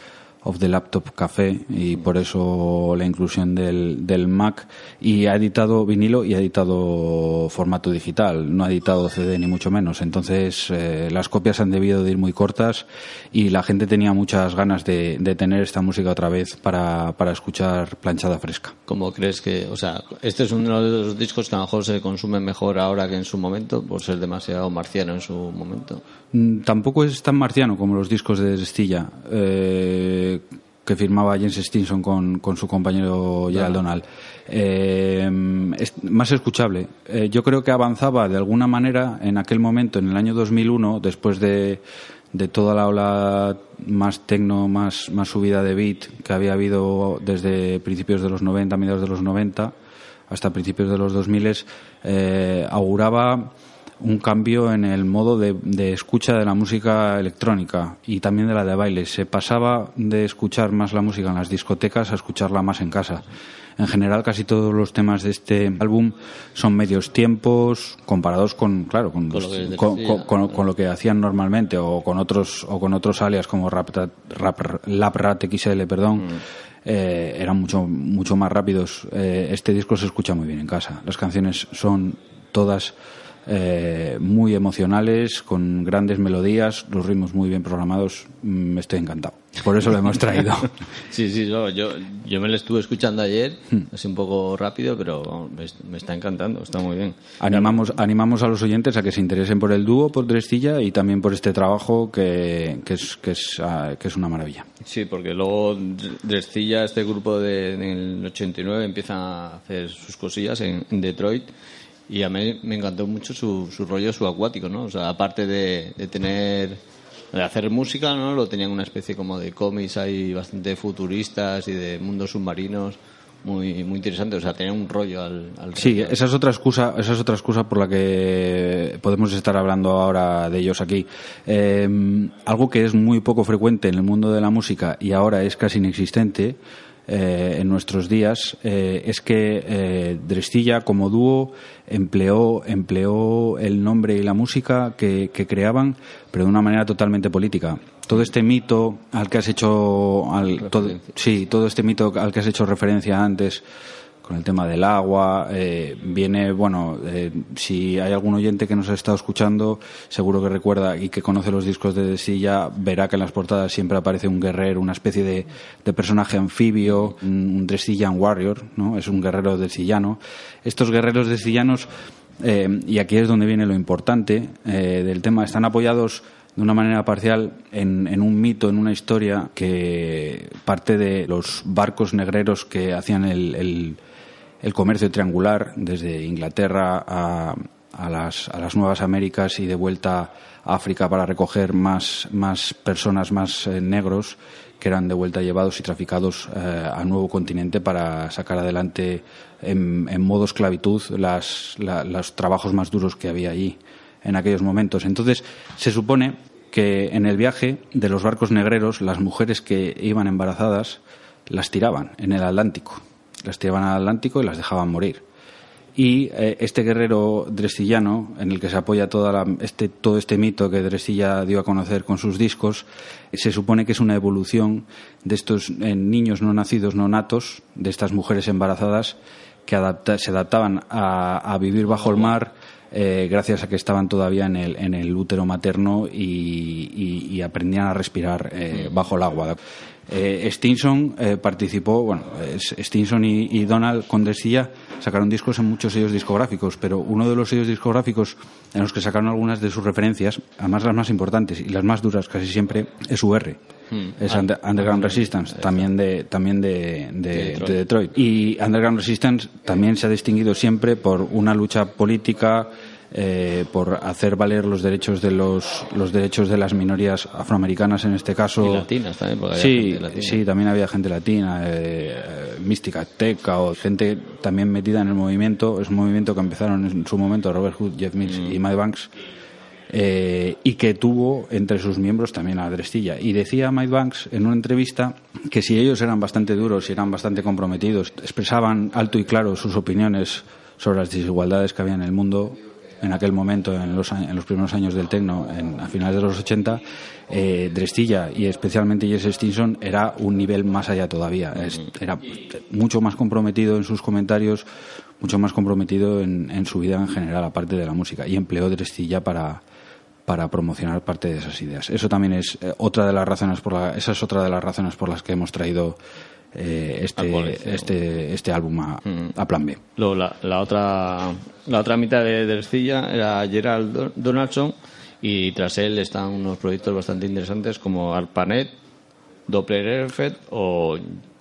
of the Laptop Café y por eso la inclusión del, Mac y ha editado vinilo y ha editado formato digital, no ha editado CD ni mucho menos. Entonces eh, las copias han debido de ir muy cortas y la gente tenía muchas ganas de, de tener esta música otra vez para, para escuchar planchada fresca. ¿Cómo crees que, o sea, este es uno de los discos que a lo mejor se consume mejor ahora que en su momento, por ser demasiado marciano en su momento? Mm, Tampoco es tan marciano como los discos de Stilla eh, que firmaba James Stinson con, con su compañero Gerald Donald. Eh, es más escuchable. Eh, yo creo que avanzaba de alguna manera en aquel momento, en el año 2001, después de, de toda la ola más tecno, más, más subida de beat que había habido desde principios de los 90, mediados de los 90, hasta principios de los 2000, eh, auguraba un cambio en el modo de, de escucha de la música electrónica y también de la de baile. Se pasaba de escuchar más la música en las discotecas a escucharla más en casa. En general, casi todos los temas de este álbum son medios tiempos comparados con, claro, con, Con los- lo que con- lo que hacían normalmente o con otros o con otros alias como Rap, Rap, Laprat XL, perdón. eh, eran mucho mucho más rápidos. Eh, este disco se escucha muy bien en casa. Las canciones son todas eh, muy emocionales, con grandes melodías, los ritmos muy bien programados. Mm, estoy encantado. Por eso lo hemos traído. Sí, sí, no, yo, yo me lo estuve escuchando ayer, Hmm. así un poco rápido, pero vamos, me, me está encantando, está muy bien. Animamos, animamos a los oyentes a que se interesen por el dúo, por Drestilla y también por este trabajo que, que, es, que, es, ah, que es una maravilla. Sí, porque luego Drestilla, este grupo de, en el 89, empieza a hacer sus cosillas en, en Detroit y a mí me encantó mucho su, su rollo subacuático, ¿no? O sea, aparte de, de tener, de hacer música, ¿no? Lo tenían una especie como de cómics ahí bastante futuristas y de mundos submarinos muy, muy interesante. O sea, tenía un rollo al... al Sí, esa es otra excusa, esa es otra excusa por la que podemos estar hablando ahora de ellos aquí. Eh, algo que es muy poco frecuente en el mundo de la música y ahora es casi inexistente eh, en nuestros días eh, es que eh, Drestilla como dúo empleó, empleó el nombre y la música que, que creaban, pero de una manera totalmente política. Todo este mito al que has hecho, al, todo, sí, todo este mito al que has hecho referencia antes, con el tema del agua. eh, viene, bueno, eh, si hay algún oyente que nos ha estado escuchando, seguro que recuerda y que conoce los discos de Desilla, verá que en las portadas siempre aparece un guerrero, una especie de, de personaje anfibio, un, Drestillan Warrior, ¿no? Es un guerrero desillano. Estos guerreros desillanos, eh, y aquí es donde viene lo importante eh, del tema, están apoyados de una manera parcial en, un mito, en una historia que parte de los barcos negreros que hacían el, comercio triangular desde Inglaterra a, a las, a las Nuevas Américas y de vuelta a África para recoger más, más personas, más eh, negros que eran de vuelta llevados y traficados eh, al nuevo continente para sacar adelante en, en modo esclavitud las, la- los trabajos más duros que había allí en aquellos momentos. Entonces, se supone que en el viaje de los barcos negreros, las mujeres que iban embarazadas las tiraban en el Atlántico. Las tiraban al Atlántico y las dejaban morir. Y eh, este guerrero drestillano, en el que se apoya toda la- este, todo este mito que Drestilla dio a conocer con sus discos, se supone que es una evolución de estos eh, niños no nacidos, no natos, de estas mujeres embarazadas que se adaptaban a vivir bajo el mar eh, gracias a que estaban todavía en el, en el útero materno y, y- y aprendían a respirar eh, bajo el agua. Eh, Stinson participó, bueno, Stinson y, y Donald con Dresilla sacaron discos en muchos sellos discográficos, pero uno de los sellos discográficos en los que sacaron algunas de sus referencias, además las más importantes y las más duras casi siempre, es UR. Es Under- Underground Resistance, también de también de, de- de Detroit. Y Underground Resistance también se ha distinguido siempre por una lucha política, eh, por hacer valer los derechos de los los derechos de las minorías afroamericanas en este caso. Y latinas también, porque había Sí, gente latina. sí, también había gente latina, eh, eh, mística teca o gente también metida en el movimiento. Es un movimiento que empezaron en su momento Robert Hood, Jeff Mills Mm. y Mike Banks. Eh, y que tuvo entre sus miembros también a Drestilla. Y decía Mike Banks en una entrevista que si ellos eran bastante duros y eran bastante comprometidos, expresaban alto y claro sus opiniones sobre las desigualdades que había en el mundo en aquel momento, en los, en los primeros años del tecno, a finales de los 80, eh, Drestilla y especialmente Jesse Stinson era un nivel más allá todavía. Era mucho más comprometido en sus comentarios, mucho más comprometido en, en su vida en general, aparte de la música. Y empleó Drestilla para, para promocionar parte de esas ideas. Eso también es eh, otra de las razones por la, esa es otra de las razones por las que hemos traído eh, este, este, este álbum a, Mm. a plan B. Luego la, la otra la otra mitad de Drestilla era Gerald Don- Donaldson y tras él están unos proyectos bastante interesantes como ARPANET, Doppler Effect o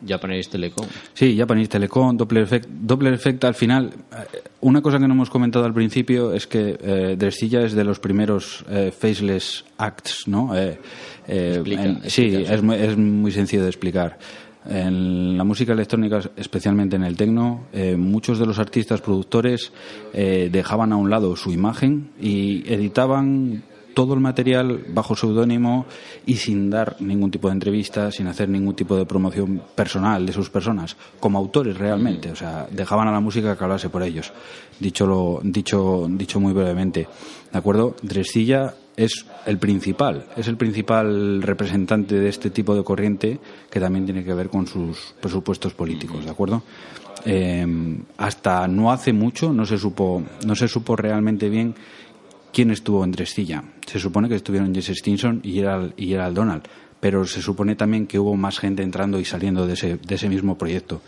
Japanese Telecom. Sí, Japanese Telecom, Doppler Effect. Doppler Effect al final, eh, una cosa que no hemos comentado al principio es que eh, Drestilla es de los primeros eh, faceless acts, ¿no? Eh, eh, Explica, en- sí, es muy, es muy sencillo de explicar. En la música electrónica, especialmente en el techno, eh, muchos de los artistas productores eh, dejaban a un lado su imagen y editaban todo el material bajo seudónimo y sin dar ningún tipo de entrevista, sin hacer ningún tipo de promoción personal de sus personas, como autores realmente. O sea, dejaban a la música que hablase por ellos. Dicho, lo, dicho, dicho muy brevemente. ¿De acuerdo? Dresilla es el principal, es el principal representante de este tipo de corriente que también tiene que ver con sus presupuestos políticos, ¿de acuerdo? Eh, hasta no hace mucho no se supo, no se supo realmente bien quién estuvo en Drestilla. Se supone que estuvieron Jesse Stinson y Gerald, y Gerald Donald, pero se supone también que hubo más gente entrando y saliendo de ese, de ese mismo proyecto.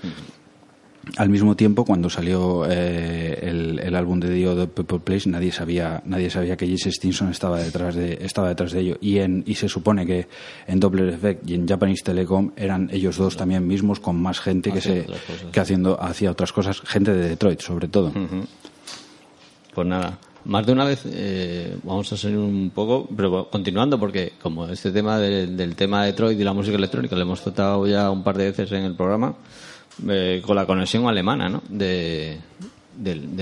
Al mismo tiempo, cuando salió eh, el, el álbum de Dio de People Place, nadie sabía, nadie sabía que Jesse Stinson estaba detrás de, estaba detrás de ello. Y, en, y se supone que en Doppler Effect y en Japanese Telecom eran ellos dos también mismos con más gente que, se, que haciendo, hacía otras cosas, gente de Detroit sobre todo. Pues nada, más de una vez eh, vamos a seguir un poco, pero continuando porque como este tema del, del tema de Detroit y la música electrónica lo hemos tratado ya un par de veces en el programa, eh, con la conexión alemana, ¿no? De, del-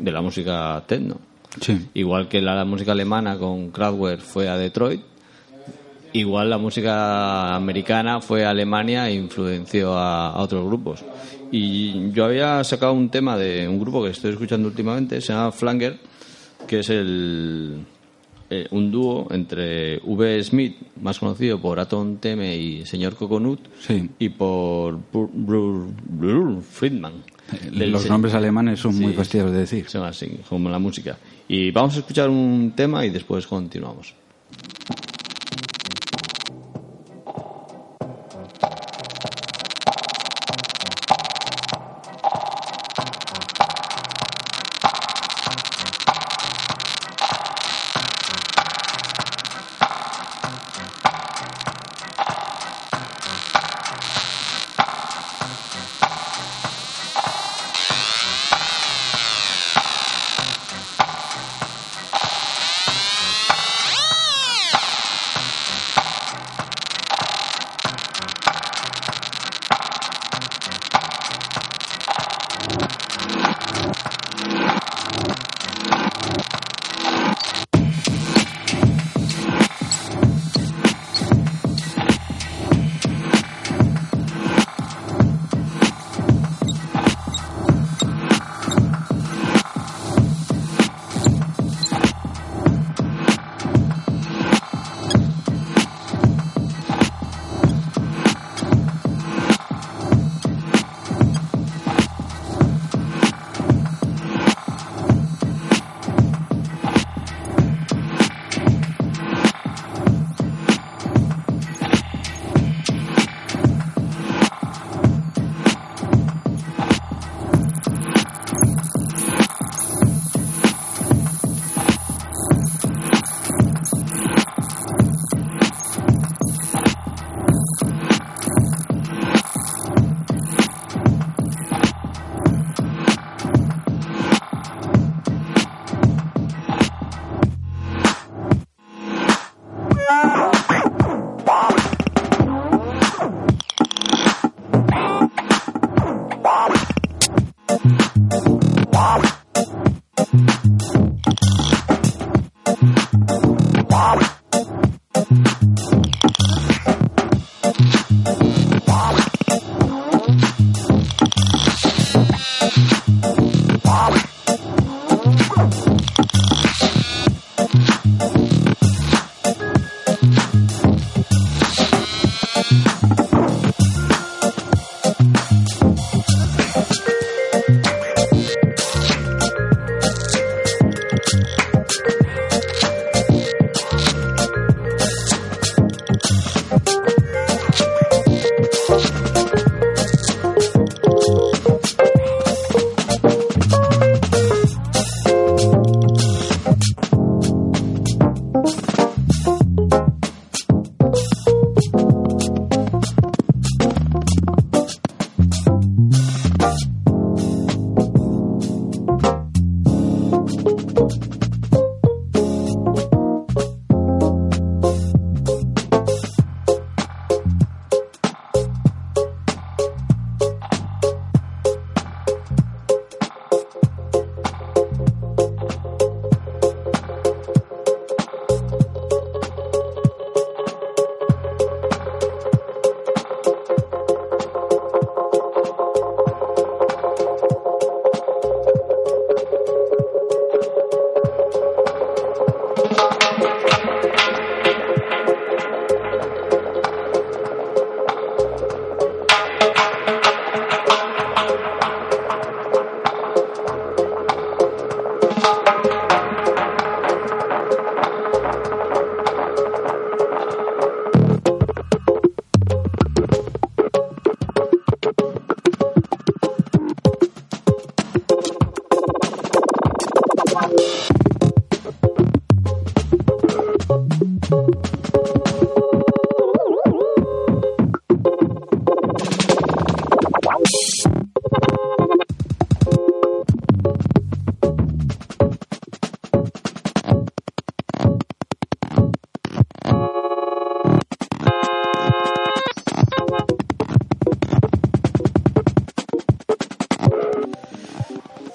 de la música techno. Sí. Igual que la, la música alemana con Kraftwerk fue a Detroit, igual la música americana fue a Alemania e influenció a, a otros grupos. Y yo había sacado un tema de un grupo que estoy escuchando últimamente, se llama Flanger, que es el, eh, un dúo entre V. Smith, más conocido por Atom Teme y Señor Coconut, Sí. y por Br- Br- Br- Friedman. Del Los nombres alemanes son muy Sí. fastidiosos de decir. son así, como la música. Y vamos a escuchar un tema y después continuamos.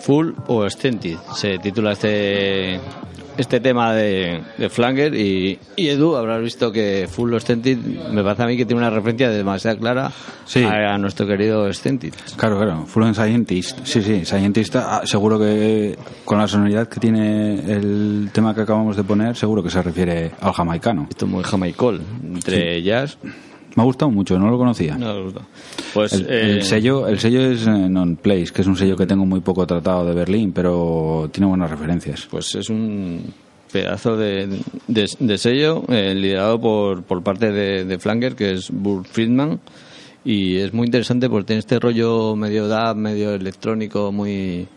Full o Extended se titula este este tema de, de Flanger y, y Edu habrás visto que Full Ostented me parece a mí que tiene una referencia demasiado clara Sí. a, a nuestro querido Stented. Claro, claro, Full Scientist. Sí, sí, Scientist. ah, seguro que con la sonoridad que tiene el tema que acabamos de poner, seguro que se refiere al jamaicano. Esto es muy jamaicol, entre jazz. Me ha gustado mucho, no lo conocía. No me gusta. Pues El, el eh, sello, el sello es eh, Non Place, que es un sello que tengo muy poco tratado de Berlín, pero tiene buenas referencias. pues es un pedazo de, de, de sello eh, liderado por, por parte de, de Flanger, que es Burt Friedman. Y es muy interesante porque tiene este rollo medio dub, medio electrónico, muy,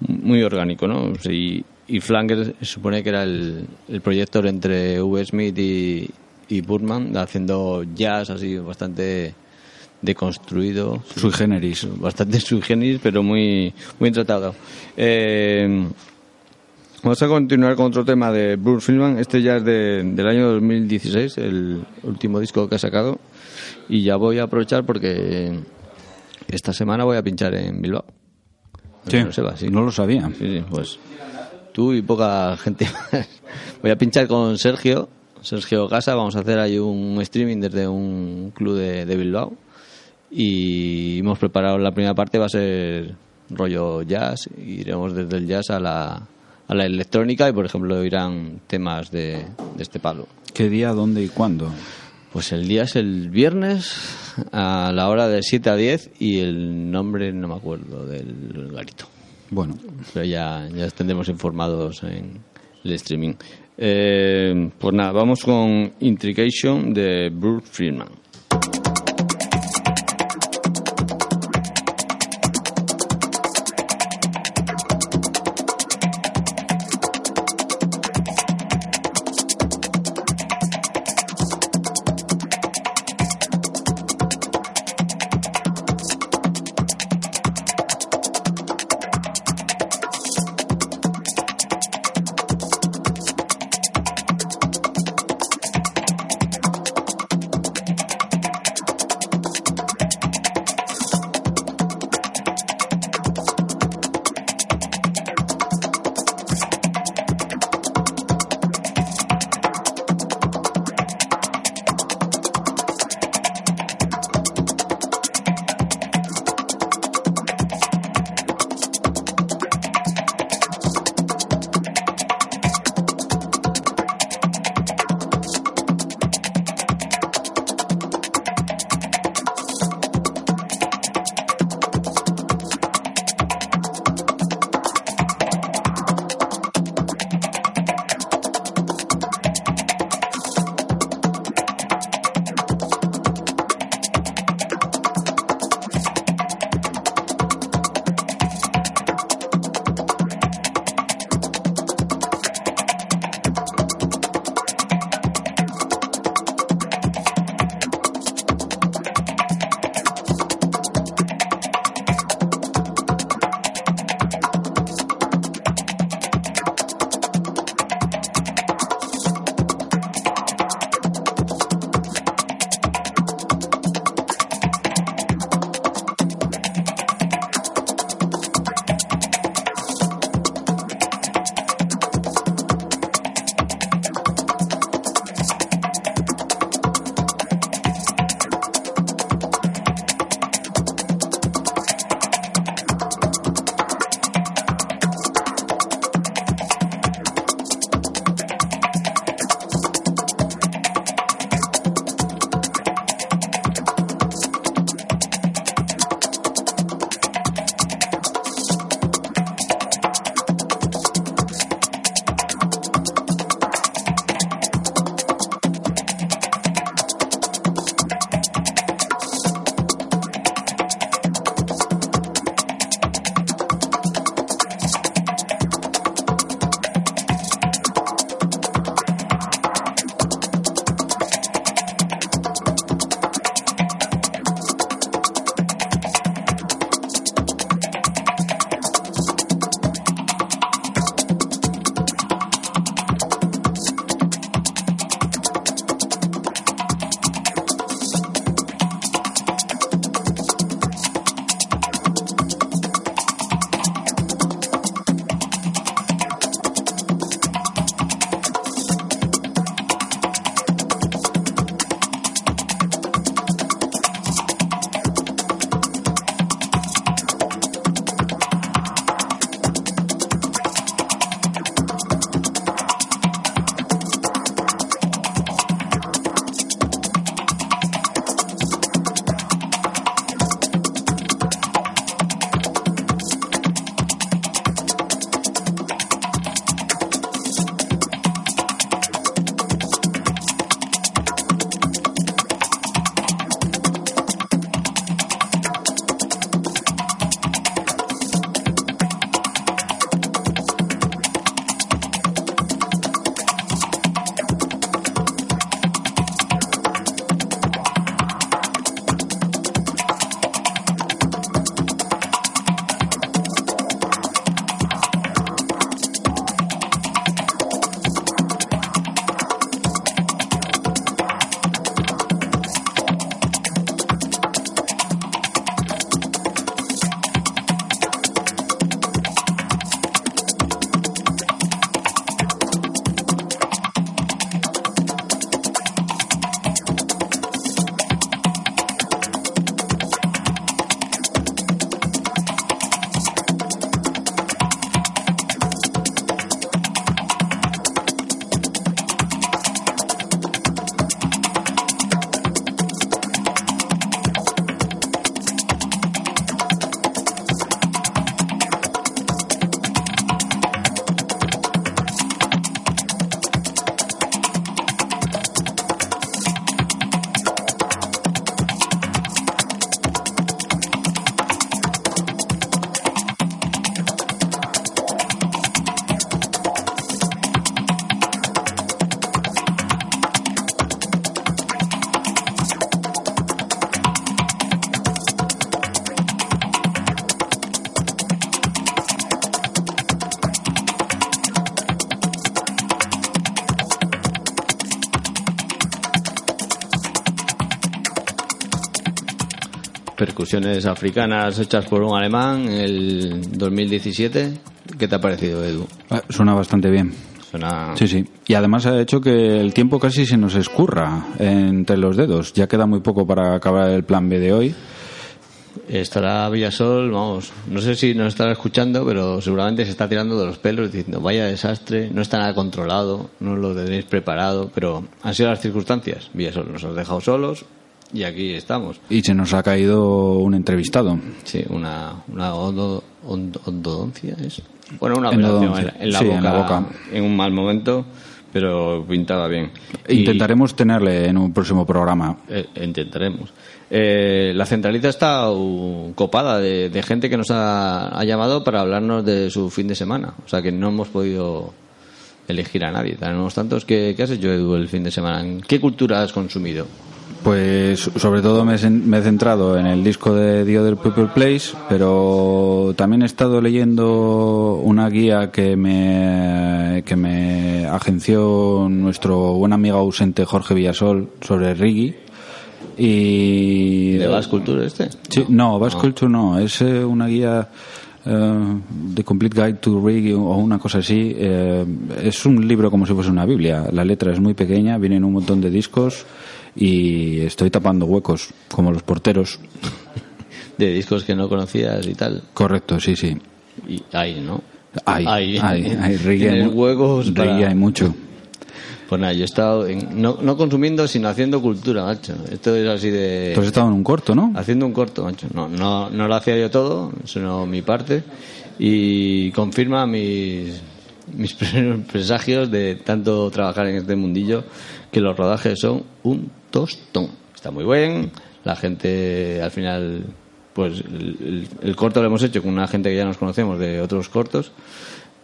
muy orgánico, ¿no? Y, y Flanger se supone que era el, el proyecto entre V. Smith y, y Burman, haciendo jazz así bastante deconstruido. Sui generis. Bastante sui generis, pero muy, muy tratado. Eh, Vamos a continuar con otro tema de Bruce Filman. Este ya es de- del año 2016, el último disco que ha sacado. Y ya voy a aprovechar porque esta semana voy a pinchar en Bilbao. Sí, No va, sí. no lo sabía. Sí, sí, pues tú y poca gente más. Voy a pinchar con Sergio, Sergio Casa. Vamos a hacer ahí un streaming desde un club de, de Bilbao. Y hemos preparado la primera parte, va a ser rollo jazz. Iremos desde el jazz a la, a la electrónica y, por ejemplo, irán temas de, de este palo. ¿Qué día, dónde y cuándo? Pues el día es el viernes a la hora de 7 a 10 y el nombre no me acuerdo del garito. Bueno, Pero ya, ya tendremos informados en el streaming. Eh, pues nada, vamos con Intrication de Bruce Friedman. Percusiones africanas hechas por un alemán en el 2017. ¿Qué te ha parecido, Edu? Ah, Suena bastante bien. Suena... Sí, sí. Y además ha hecho que el tiempo casi se nos escurra entre los dedos. Ya queda muy poco para acabar el plan B de hoy. Estará Villasol, vamos, no sé si nos estará escuchando, pero seguramente se está tirando de los pelos diciendo, vaya desastre, no está nada controlado, no lo tenéis preparado, pero han sido las circunstancias. Villasol nos ha dejado solos y aquí estamos. Y se nos ha caído un entrevistado. Sí, una, una ondo- ondo- endodoncia es. Bueno, una operación en, en la Sí, boca, en la boca. en un mal momento, pero pintaba bien. Y- Intentaremos tenerle en un próximo programa. Eh, intentaremos. Eh, la centralita está copada de, de gente que nos ha, ha llamado para hablarnos de su fin de semana. O sea que no hemos podido elegir a nadie. Tenemos tantos. ¿Qué, qué has hecho, Edu, el fin de semana? ¿En ¿Qué cultura has consumido? Pues sobre todo me, he cen- me he centrado en el disco de The Other People Place, pero también he estado leyendo una guía que me, que me agenció nuestro buen amigo ausente Jorge Villasol sobre reggae. Y ¿De Basque Culture este? Sí, no, Basque Culture no, es eh, una guía eh, The Complete Guide to Reggae o una cosa así. eh, es un libro como si fuese una Biblia. La letra es muy pequeña, vienen un montón de discos y estoy tapando huecos, como los porteros. De discos que no conocías y tal. Correcto, sí, sí. Y hay, ¿no? Hay, hay, hay, reggae hay mu- huevos para- reggae hay mucho. Pues nada, yo he estado en- no, no consumiendo, sino haciendo cultura, macho. Esto es así de... Tú has estado en un corto, ¿no? Haciendo un corto, macho. No, no, no lo hacía yo todo, sino mi parte. Y confirma mis, mis presagios de tanto trabajar en este mundillo que los rodajes son un tostón. Está muy bien, la gente al final, pues el, corto lo hemos hecho con una gente que ya nos conocemos de otros cortos,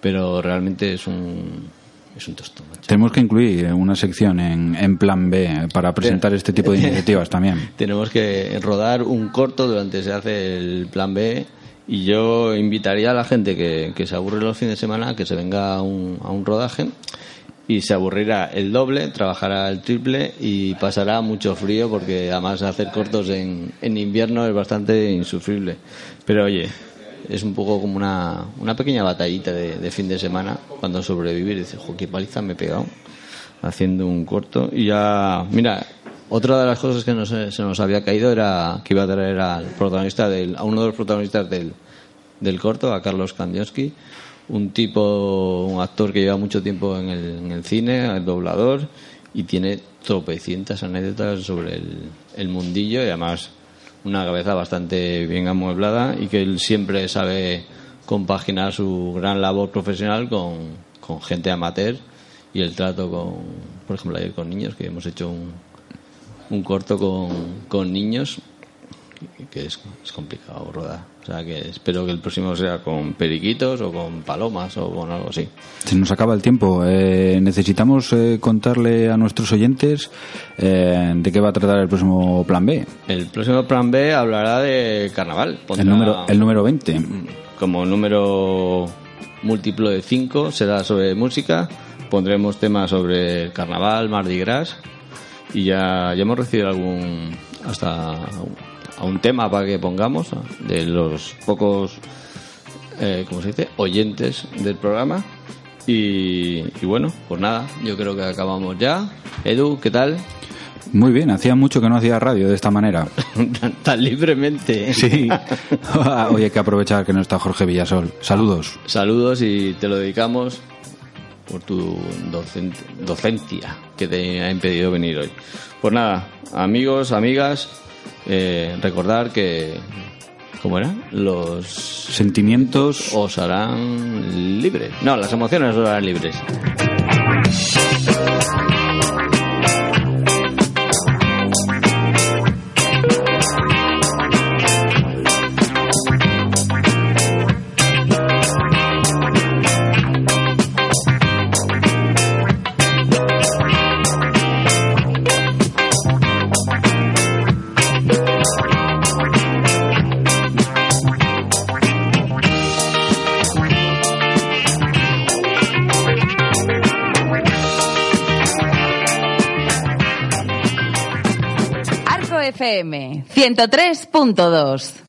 pero realmente es un, es un tostón, macho. Tenemos que incluir una sección en, en plan B para presentar este tipo de iniciativas también. Tenemos que rodar un corto durante se hace el plan B y yo invitaría a la gente que, que se aburre los fines de semana que se venga a un, a un rodaje y se aburrirá el doble, trabajará el triple y pasará mucho frío porque además hacer cortos en, en invierno es bastante insufrible. Pero oye, es un poco como una, una pequeña batallita de, fin de semana cuando sobrevivir. Dices, jo, qué paliza me he pegado haciendo un corto. Y ya, mira, otra de las cosas que nos- se nos había caído era que iba a traer al protagonista del, a uno de los protagonistas del, del corto, a Carlos Kandinsky, un tipo, un actor que lleva mucho tiempo en el, en el cine, el doblador, y tiene tropecientas anécdotas sobre el, el mundillo y además una cabeza bastante bien amueblada y que él siempre sabe compaginar su gran labor profesional con, con gente amateur y el trato con, por ejemplo, ayer con niños, que hemos hecho un, un corto con, con niños que es, es complicado rodar. O sea que espero que el próximo sea con periquitos o con palomas o con algo así. Se nos acaba el tiempo. Eh, necesitamos eh, contarle a nuestros oyentes eh, de qué va a tratar el próximo plan B. El próximo plan B hablará de carnaval. Pondrá- El número, el número 20. como número múltiplo de 5 será sobre música. Pondremos temas sobre el carnaval, Mardi Gras y ya, ya hemos recibido algún hasta a un tema para que pongamos de los pocos eh, ¿cómo se dice? oyentes del programa y, y bueno, pues nada, yo creo que acabamos ya. Edu, ¿qué tal? Muy bien, hacía mucho que no hacía radio de esta manera. tan, tan libremente. Sí. Hoy hay que aprovechar que no está Jorge Villasol. Saludos. Saludos y te lo dedicamos por tu docencia que te ha impedido venir hoy. Pues nada, amigos, amigas, eh, recordar que, ¿cómo era? Los Sentimientos. os harán libres. No, las emociones os harán libres. FM 103.2.